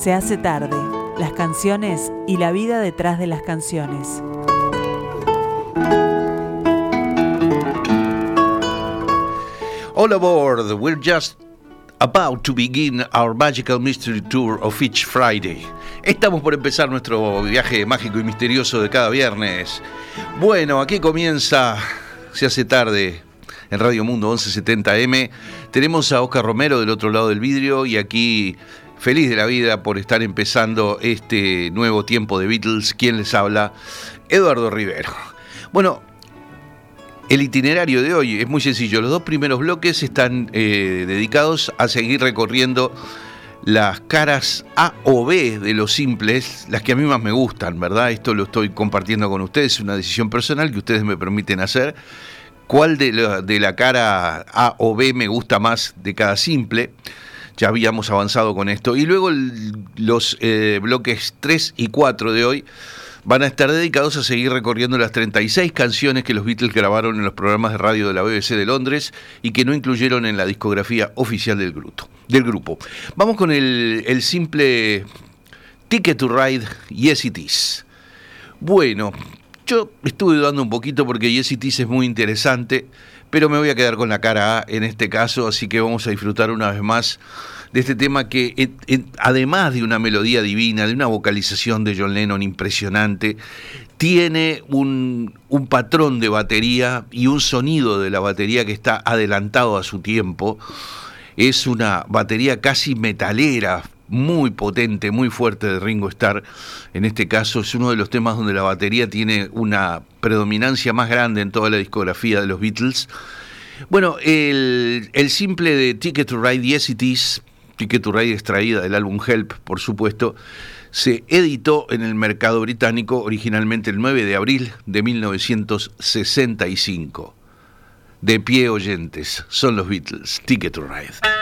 Se hace tarde, las canciones y la vida detrás de las canciones. All aboard, we're just about to begin our magical mystery tour of each Friday. Estamos por empezar nuestro viaje mágico y misterioso de cada viernes. Bueno, aquí comienza, se hace tarde, en Radio Mundo 1170M. Tenemos a Oscar Romero del otro lado del vidrio y aquí feliz de la vida por estar empezando este nuevo tiempo de Beatles. ¿Quién les habla? Eduardo Rivero. Bueno, el itinerario de hoy es muy sencillo. Los dos primeros bloques están eh, dedicados a seguir recorriendo las caras A o B de los simples, las que a mí más me gustan, ¿verdad? Esto lo estoy compartiendo con ustedes, es una decisión personal que ustedes me permiten hacer. ¿Cuál de la, de la cara A o B me gusta más de cada simple? Ya habíamos avanzado con esto. Y luego los eh, bloques 3 y 4 de hoy van a estar dedicados a seguir recorriendo las 36 canciones que los Beatles grabaron en los programas de radio de la BBC de Londres y que no incluyeron en la discografía oficial del grupo. Vamos con el, el simple Ticket to Ride Yes It Is. Bueno, yo estuve dudando un poquito porque Yes It Is es muy interesante, pero me voy a quedar con la cara A en este caso, así que vamos a disfrutar una vez más de este tema que, además de una melodía divina, de una vocalización de John Lennon impresionante, tiene un, un, patrón de batería y un sonido de la batería que está adelantado a su tiempo. Es una batería casi metalera, muy potente, muy fuerte de Ringo Starr. En este caso es uno de los temas donde la batería tiene una predominancia más grande en toda la discografía de los Beatles. Bueno, el, el simple de Ticket to Ride Yes It Is Ticket to Ride extraída del álbum Help, por supuesto, se editó en el mercado británico originalmente el 9 de abril de 1965. De pie oyentes, son los Beatles, Ticket to Ride.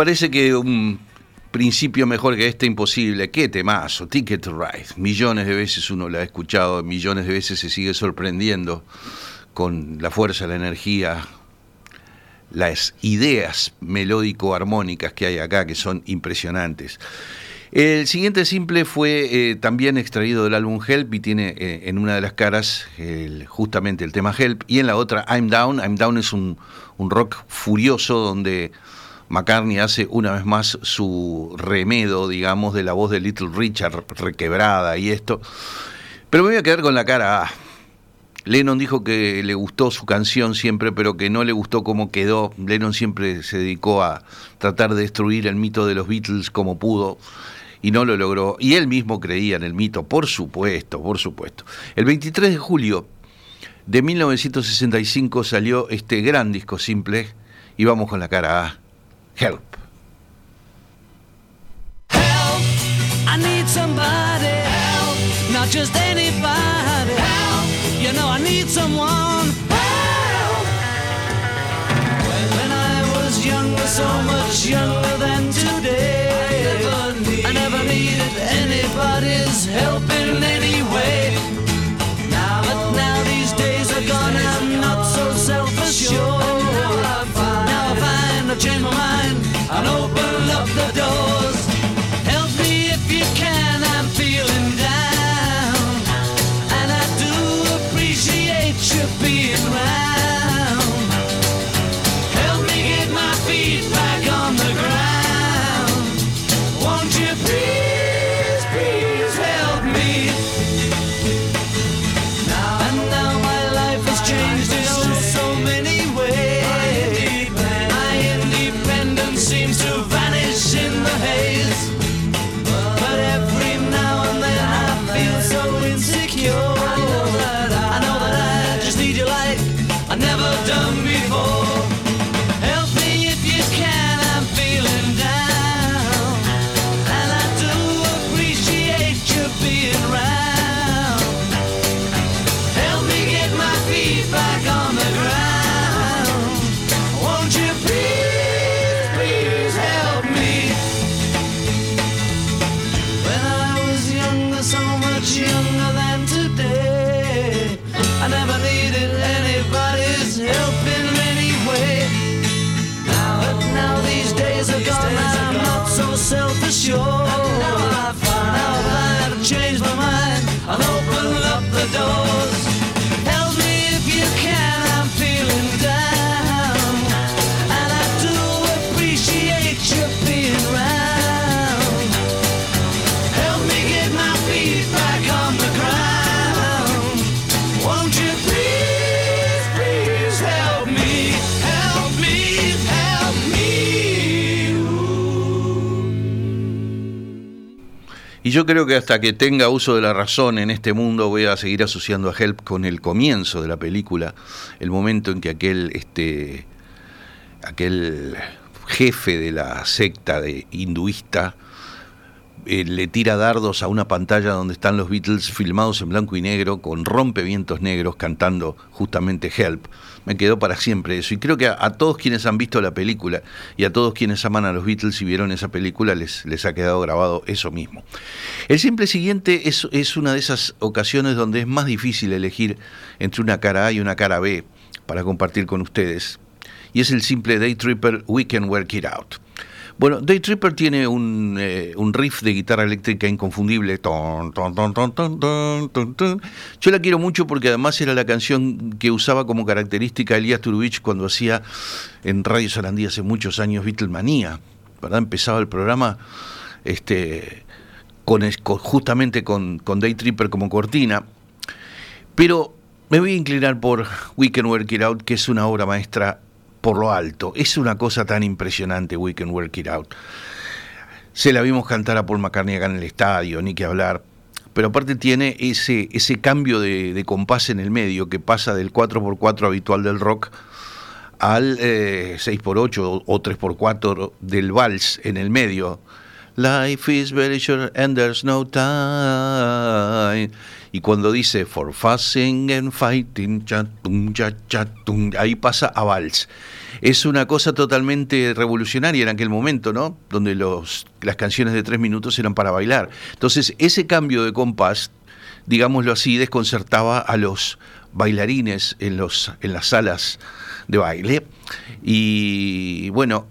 Parece que un principio mejor que este imposible. Qué temazo, Ticket to Ride. Millones de veces uno lo ha escuchado, millones de veces se sigue sorprendiendo con la fuerza, la energía, las ideas melódico-armónicas que hay acá, que son impresionantes. El siguiente simple fue eh, también extraído del álbum Help y tiene eh, en una de las caras justamente el tema Help y en la otra I'm Down. I'm Down es un rock furioso donde McCartney hace una vez más su remedo, digamos, de la voz de Little Richard requebrada y esto. Pero me voy a quedar con la cara A. Lennon dijo que le gustó su canción siempre, pero que no le gustó cómo quedó. Lennon siempre se dedicó a tratar de destruir el mito de los Beatles como pudo y no lo logró. Y él mismo creía en el mito, por supuesto, por supuesto. El 23 de julio de 1965 salió este gran disco simple y vamos con la cara A. Help. Help, I need somebody. Help, not just anybody. Help, you know I need someone. Help. When I was younger, so much younger mind and so self-assured. Now I've, now I've changed my mind. I'll open up the door. Y yo creo que hasta que tenga uso de la razón en este mundo voy a seguir asociando a Help con el comienzo de la película, el momento en que aquel, este, aquel jefe de la secta de hinduista eh, le tira dardos a una pantalla donde están los Beatles filmados en blanco y negro con rompevientos negros cantando justamente Help. Me quedó para siempre eso. Y creo que a, todos quienes han visto la película y a todos quienes aman a los Beatles y vieron esa película les, les ha quedado grabado eso mismo. El simple siguiente es, es una de esas ocasiones donde es más difícil elegir entre una cara A y una cara B para compartir con ustedes. Y es el simple Day Tripper We Can Work It Out. Bueno, Day Tripper tiene un, eh, un, riff de guitarra eléctrica inconfundible. Ton, ton, ton, Yo la quiero mucho porque además era la canción que usaba como característica Elías Turubich cuando hacía en Radio Sarandí hace muchos años Beatlemanía. ¿verdad? Empezaba el programa este, con, con, justamente con, con Day Tripper como cortina. Pero me voy a inclinar por We Can Work It Out, que es una obra maestra por lo alto. Es una cosa tan impresionante, We Can Work It Out. Se la vimos cantar a Paul McCartney acá en el estadio, ni que hablar. Pero aparte tiene ese, ese cambio de, compás en el medio que pasa del 4x4 habitual del rock al eh, 6x8 o 3x4 del vals en el medio. Life is very short and there's no time. Y cuando dice for fussing and fighting, ahí pasa a vals. Es una cosa totalmente revolucionaria en aquel momento, ¿no? Donde los, las canciones de tres minutos eran para bailar. Entonces, ese cambio de compás, digámoslo así, desconcertaba a los bailarines en, los, en las salas de baile. Y bueno,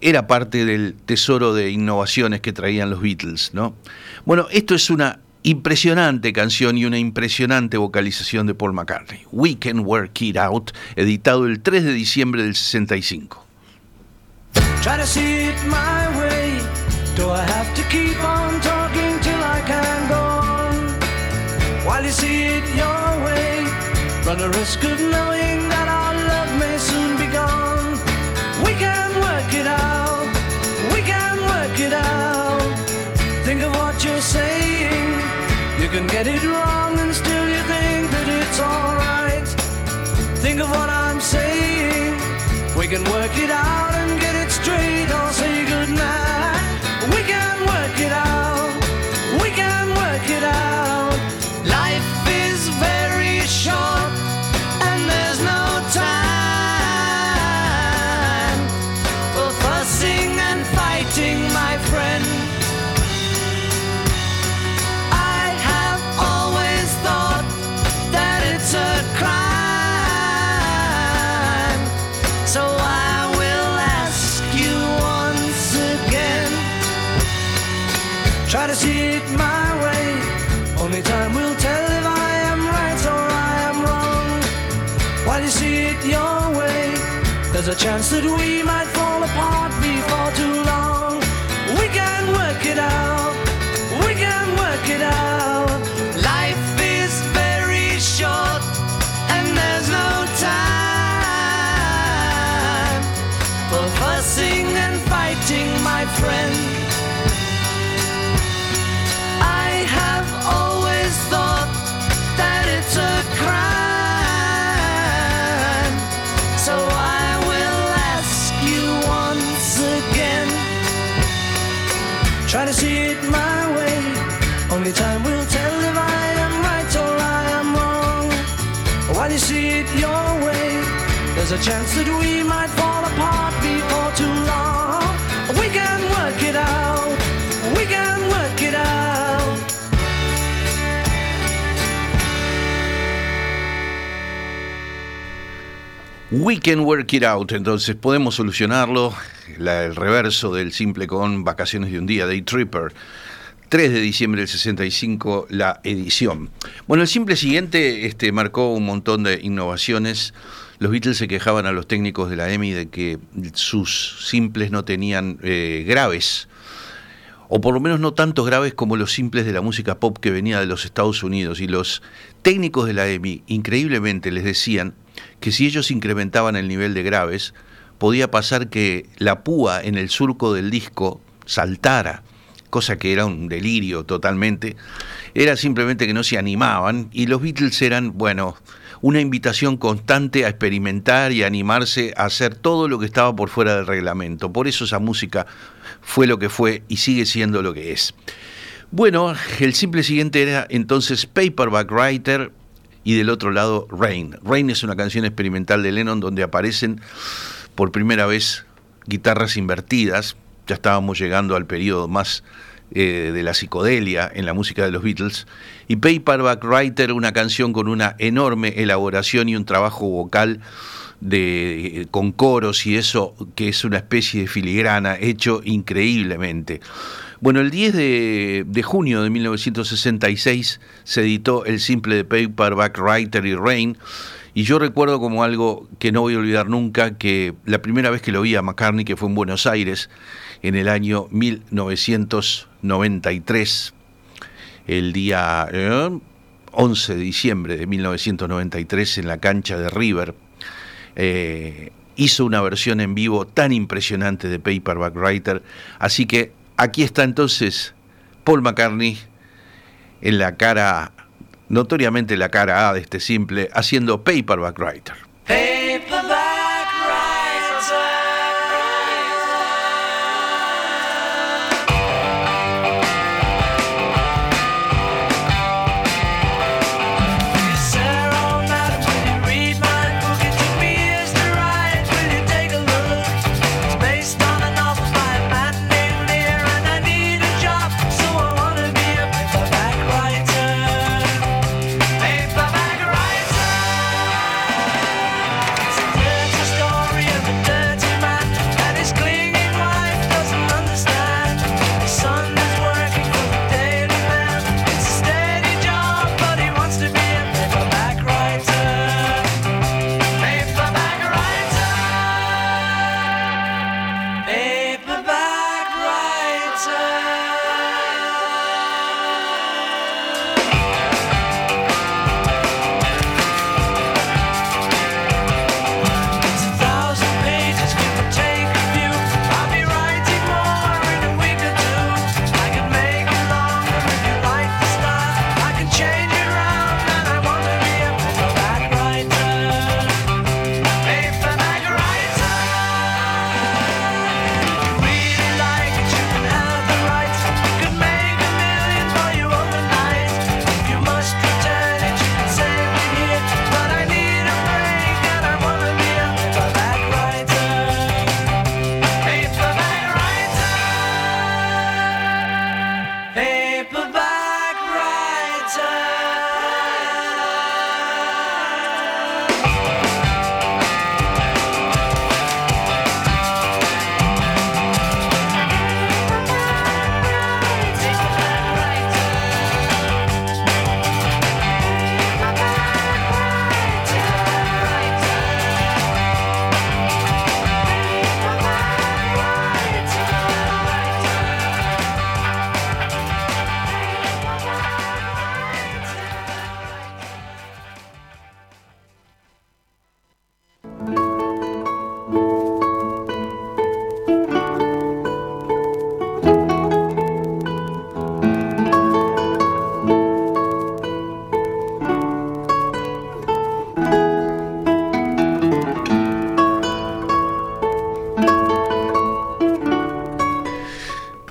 era parte del tesoro de innovaciones que traían los Beatles, ¿no? Bueno, esto es una impresionante canción y una impresionante vocalización de Paul McCartney. We Can Work It Out, editado el 3 de diciembre del 65. Try to see it my way. Do I have to keep on talking till I can go on? While you see it your way, run the risk of knowing can get it wrong and still you think that it's alright. Think of what I'm saying. We can work it out and get it straight or say a chance that we might fall apart before too long. We can work it out. There's a chance that we might fall apart before too long. We can work it out. We can work it out. Entonces podemos solucionarlo. El reverso del simple con Vacaciones de un día, Day Tripper. 3 de diciembre del 65, la edición. Bueno, el simple siguiente este, marcó un montón de innovaciones. Los Beatles se quejaban a los técnicos de la EMI de que sus simples no tenían eh, graves, o por lo menos no tantos graves como los simples de la música pop que venía de los Estados Unidos. Y los técnicos de la EMI increíblemente les decían que si ellos incrementaban el nivel de graves, podía pasar que la púa en el surco del disco saltara, cosa que era un delirio totalmente. Era simplemente que no se animaban y los Beatles eran, bueno, una invitación constante a experimentar y a animarse a hacer todo lo que estaba por fuera del reglamento. Por eso esa música fue lo que fue y sigue siendo lo que es. Bueno, el simple siguiente era entonces Paperback Writer y del otro lado Rain. Rain es una canción experimental de Lennon donde aparecen por primera vez guitarras invertidas. Ya estábamos llegando al periodo más eh, de la psicodelia en la música de los Beatles. Y Paperback Writer, una canción con una enorme elaboración y un trabajo vocal de, con coros y eso, que es una especie de filigrana, hecho increíblemente. Bueno, el 10 de, de junio de 1966 se editó el simple de Paperback Writer y Rain, y yo recuerdo como algo que no voy a olvidar nunca, que la primera vez que lo vi a McCartney, que fue en Buenos Aires, en el año 1993, el día eh, 11 de diciembre de 1993, en la cancha de River, eh, hizo una versión en vivo tan impresionante de Paperback Writer. Así que aquí está entonces Paul McCartney en la cara, notoriamente la cara A de este simple, haciendo Paperback Writer. Paperback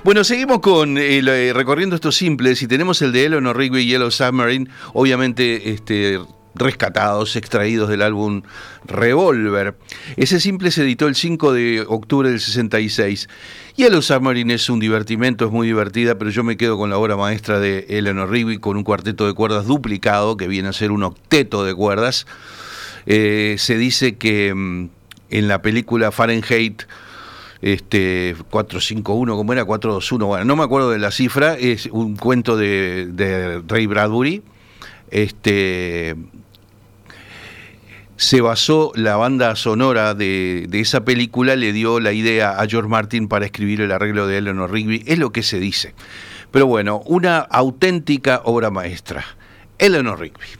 Bueno, seguimos con eh, eh, recorriendo estos simples y tenemos el de Eleanor Rigby y Yellow Submarine, obviamente este, rescatados, extraídos del álbum Revolver. Ese simple se editó el 5 de octubre del 66. Yellow Submarine es un divertimento, es muy divertida, pero yo me quedo con la obra maestra de Eleanor Rigby con un cuarteto de cuerdas duplicado, que viene a ser un octeto de cuerdas. Eh, se dice que mm, en la película Fahrenheit este 451, como era 421, bueno, no me acuerdo de la cifra, es un cuento de, de Ray Bradbury. Este se basó la banda sonora de, de esa película, le dio la idea a George Martin para escribir el arreglo de Eleanor Rigby, es lo que se dice. Pero bueno, una auténtica obra maestra. Eleanor Rigby.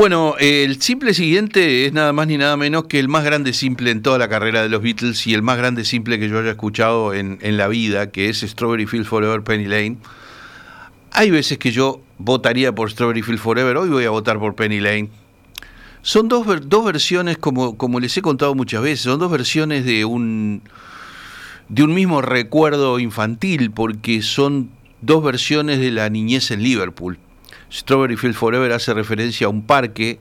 Bueno, el simple siguiente es nada más ni nada menos que el más grande simple en toda la carrera de los Beatles y el más grande simple que yo haya escuchado en, en la vida, que es Strawberry Field Forever, Penny Lane. Hay veces que yo votaría por Strawberry Field Forever, hoy voy a votar por Penny Lane. Son dos, dos versiones, como, como les he contado muchas veces, son dos versiones de un, de un mismo recuerdo infantil, porque son dos versiones de la niñez en Liverpool. Strawberry Field Forever hace referencia a un parque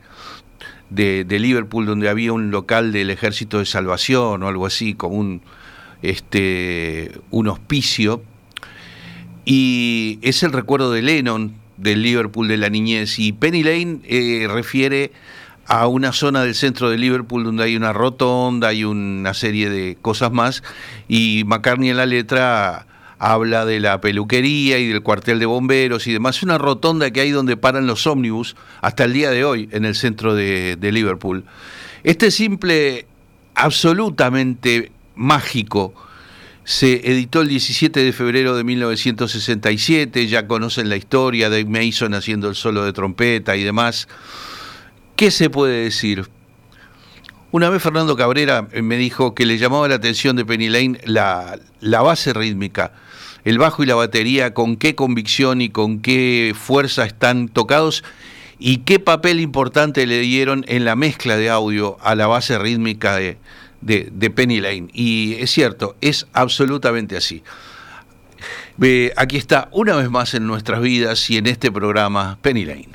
de, Liverpool donde había un local del Ejército de Salvación o algo así, como un, este, un hospicio. Y es el recuerdo de Lennon del Liverpool de la niñez. Y Penny Lane eh, refiere a una zona del centro de Liverpool donde hay una rotonda, hay una serie de cosas más. Y McCartney en la letra habla de la peluquería y del cuartel de bomberos y demás. Es una rotonda que hay donde paran los ómnibus hasta el día de hoy en el centro de, Liverpool. Este simple, absolutamente mágico, se editó el 17 de febrero de 1967, ya conocen la historia de Mason haciendo el solo de trompeta y demás. ¿Qué se puede decir? Una vez Fernando Cabrera me dijo que le llamaba la atención de Penny Lane la, la base rítmica, el bajo y la batería, con qué convicción y con qué fuerza están tocados y qué papel importante le dieron en la mezcla de audio a la base rítmica de, de, Penny Lane. Y es cierto, es absolutamente así. Aquí está una vez más en nuestras vidas y en este programa. Penny Lane,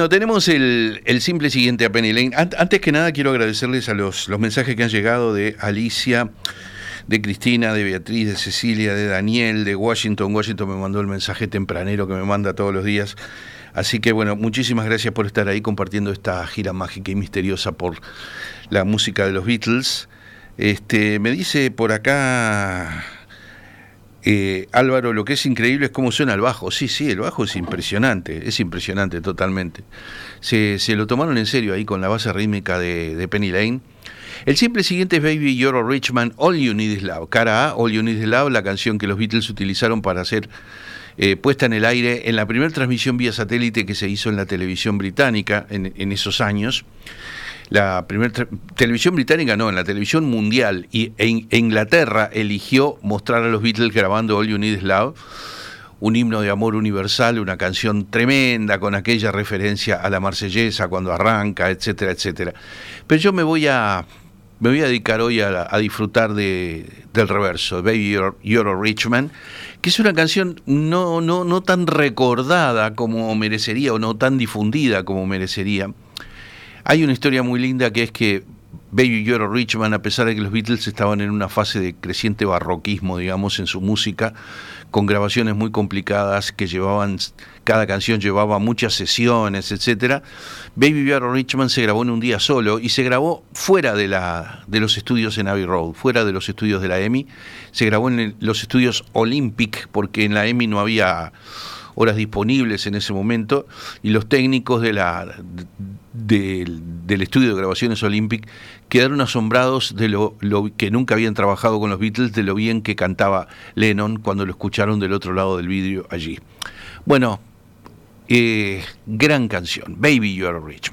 Bueno, tenemos el, simple siguiente a Penny Lane. Ant- antes que nada, quiero agradecerles a los, los mensajes que han llegado de Alicia, de Cristina, de Beatriz, de Cecilia, de Daniel, de Washington. Washington me mandó el mensaje tempranero que me manda todos los días. Así que bueno, muchísimas gracias por estar ahí compartiendo esta gira mágica y misteriosa por la música de los Beatles. Este, me dice por acá eh, Álvaro, lo que es increíble es cómo suena el bajo. Sí, sí, el bajo es impresionante, es impresionante totalmente. Se, se lo tomaron en serio ahí con la base rítmica de, Penny Lane. El simple siguiente es Baby You're a Rich Man, All You Need Is Love. Cara A, All You Need Is Love, la canción que los Beatles utilizaron para hacer eh, puesta en el aire en la primera transmisión vía satélite que se hizo en la televisión británica en esos años. La primera televisión británica no, en la televisión mundial. Y en, Inglaterra eligió mostrar a los Beatles grabando All You Need Is Love, un himno de amor universal, una canción tremenda con aquella referencia a la marsellesa cuando arranca, etcétera, etcétera. Pero yo me voy a, me voy a dedicar hoy a, disfrutar de, del reverso, Baby You're, You're, a Rich que es una canción no, no, no tan recordada como merecería o no tan difundida como merecería. Hay una historia muy linda que es que Baby You're a Rich Man, a pesar de que los Beatles estaban en una fase de creciente barroquismo, digamos, en su música, con grabaciones muy complicadas que llevaban, cada canción llevaba muchas sesiones, etcétera. Baby You're a Rich Man se grabó en un día solo y se grabó fuera de, la, de los estudios en Abbey Road, fuera de los estudios de la EMI. Se grabó en los estudios Olympic, porque en la EMI no había horas disponibles en ese momento y los técnicos de la, de, del estudio de grabaciones Olympic quedaron asombrados de lo, lo, que nunca habían trabajado con los Beatles, de lo bien que cantaba Lennon cuando lo escucharon del otro lado del vidrio allí. Bueno, eh, gran canción, Baby You're a Rich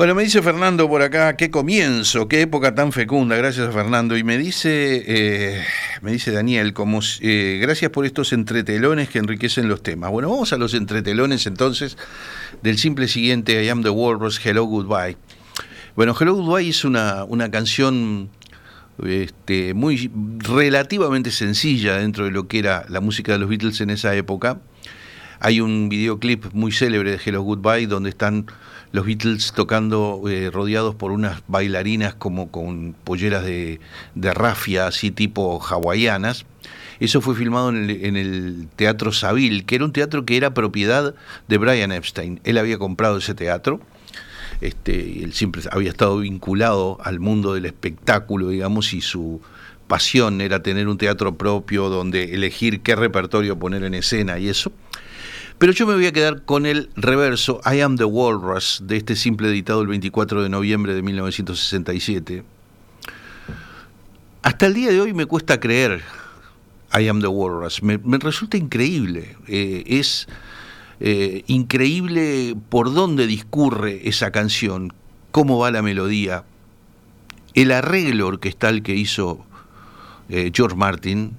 Bueno, me dice Fernando por acá, qué comienzo, qué época tan fecunda, gracias a Fernando. Y me dice, eh, me dice Daniel, como eh, gracias por estos entretelones que enriquecen los temas. Bueno, vamos a los entretelones entonces del simple siguiente, I Am the Walrus, Hello Goodbye. Bueno, Hello Goodbye es una, una canción este, muy relativamente sencilla dentro de lo que era la música de los Beatles en esa época. Hay un videoclip muy célebre de Hello Goodbye donde están los Beatles tocando eh, rodeados por unas bailarinas como con polleras de, rafia, así tipo hawaianas. Eso fue filmado en el, en el, Teatro Saville, que era un teatro que era propiedad de Brian Epstein. Él había comprado ese teatro. Este, él siempre había estado vinculado al mundo del espectáculo, digamos, y su pasión era tener un teatro propio donde elegir qué repertorio poner en escena y eso. Pero yo me voy a quedar con el reverso I Am the Walrus de este simple editado el 24 de noviembre de 1967. Hasta el día de hoy me cuesta creer I Am the Walrus. Me, resulta increíble. Eh, es eh, increíble por dónde discurre esa canción, cómo va la melodía, el arreglo orquestal que hizo eh, George Martin,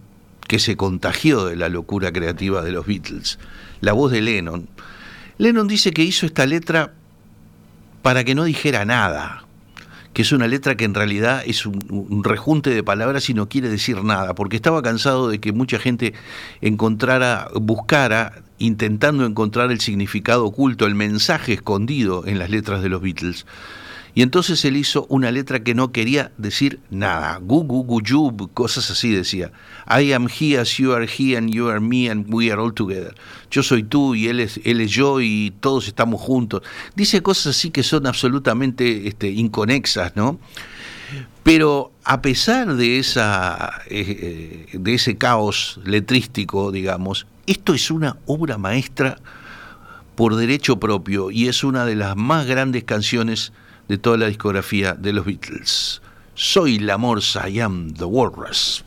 que se contagió de la locura creativa de los Beatles la voz de Lennon. Lennon dice que hizo esta letra para que no dijera nada, que es una letra que en realidad es un, rejunte de palabras y no quiere decir nada, porque estaba cansado de que mucha gente encontrara, buscara, intentando encontrar el significado oculto, el mensaje escondido en las letras de los Beatles. Y entonces él hizo una letra que no quería decir nada. Gu, gu, gu, yub, cosas así decía. I am he as you are he and you are me and we are all together. Yo soy tú y él es, él es yo y todos estamos juntos. Dice cosas así que son absolutamente este, inconexas, ¿no? Pero a pesar de, esa, eh, eh, de ese caos letrístico, digamos, esto es una obra maestra por derecho propio y es una de las más grandes canciones de toda la discografía de los Beatles. Soy la morsa, I am the walrus.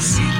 See.